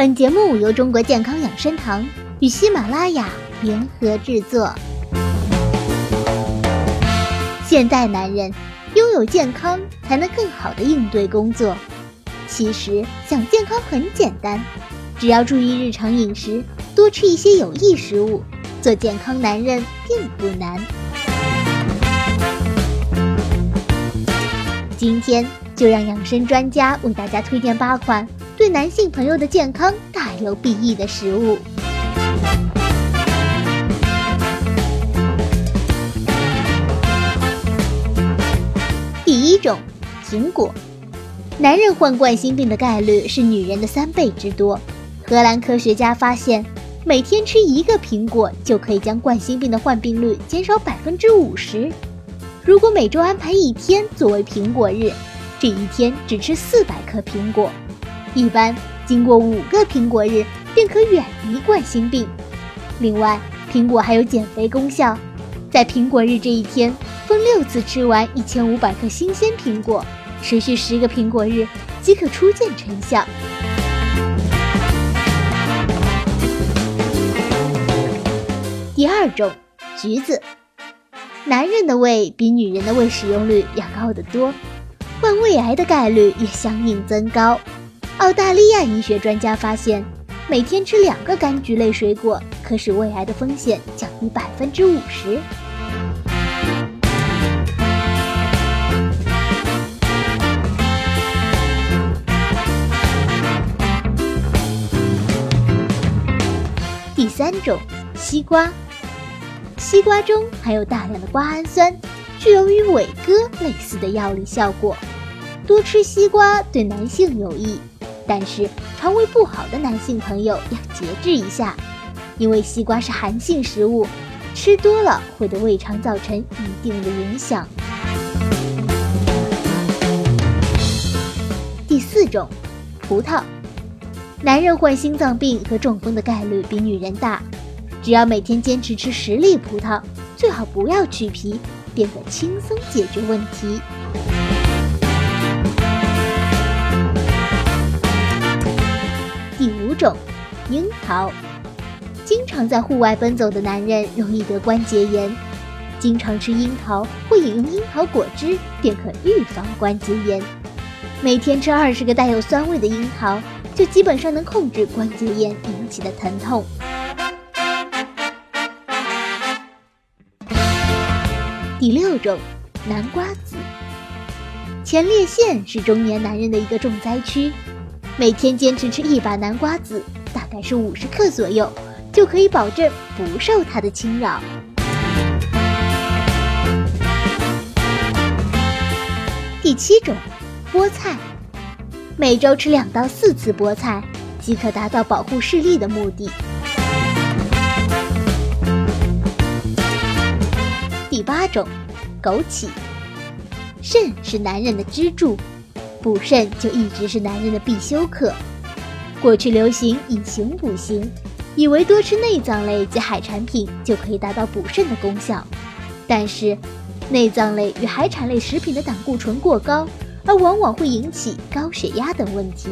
本节目由中国健康养生堂与喜马拉雅联合制作。现代男人拥有健康，才能更好的应对工作。其实想健康很简单，只要注意日常饮食，多吃一些有益食物，做健康男人并不难。今天就让养生专家为大家推荐八款对男性朋友的健康大有裨益的食物。第一种，苹果。男人患冠心病的概率是女人的三倍之多。荷兰科学家发现，每天吃一个苹果就可以将冠心病的患病率减少百分之五十。如果每周安排一天作为苹果日，这一天只吃四百颗苹果，一般经过五个苹果日便可远离冠心病。另外，苹果还有减肥功效，在苹果日这一天分六次吃完一千五百克新鲜苹果。持续十个苹果日即可初见成效。第二种，橘子。男人的胃比女人的胃使用率要高得多，患胃癌的概率也相应增高。澳大利亚医学专家发现，每天吃两个柑橘类水果，可使胃癌的风险降低百分之五十。第三种西瓜，西瓜中含有大量的瓜氨酸，具有与伟哥类似的药理效果。多吃西瓜对男性有益，但是肠胃不好的男性朋友要节制一下，因为西瓜是寒性食物，吃多了会对胃肠造成一定的影响。第四种，葡萄。男人患心脏病和中风的概率比女人大，只要每天坚持吃十粒葡萄，最好不要去皮，便可轻松解决问题。樱桃。经常在户外奔走的男人容易得关节炎，经常吃樱桃或饮用樱桃果汁，便可预防关节炎。每天吃二十个带有酸味的樱桃。就基本上能控制关节炎引起的疼痛。第六种，南瓜籽。前列腺是中年男人的一个重灾区，每天坚持吃一把南瓜子，大概是五十克左右，就可以保证不受它的侵扰。第七种，菠菜。每周吃两到四次菠菜，即可达到保护视力的目的。第八种，枸杞。肾是男人的支柱，补肾就一直是男人的必修课。过去流行以形补形，以为多吃内脏类及海产品就可以达到补肾的功效，但是内脏类与海产类食品的胆固醇过高。而往往会引起高血压等问题。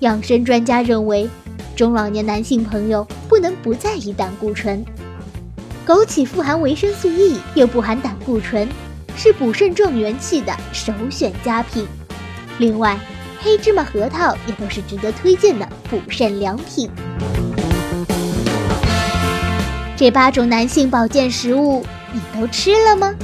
养生专家认为，中老年男性朋友不能不在意胆固醇。枸杞富含维生素 E，又不含胆固醇，是补肾壮元气的首选佳品。另外，黑芝麻、核桃也都是值得推荐的补肾良品。这八种男性保健食物，你都吃了吗？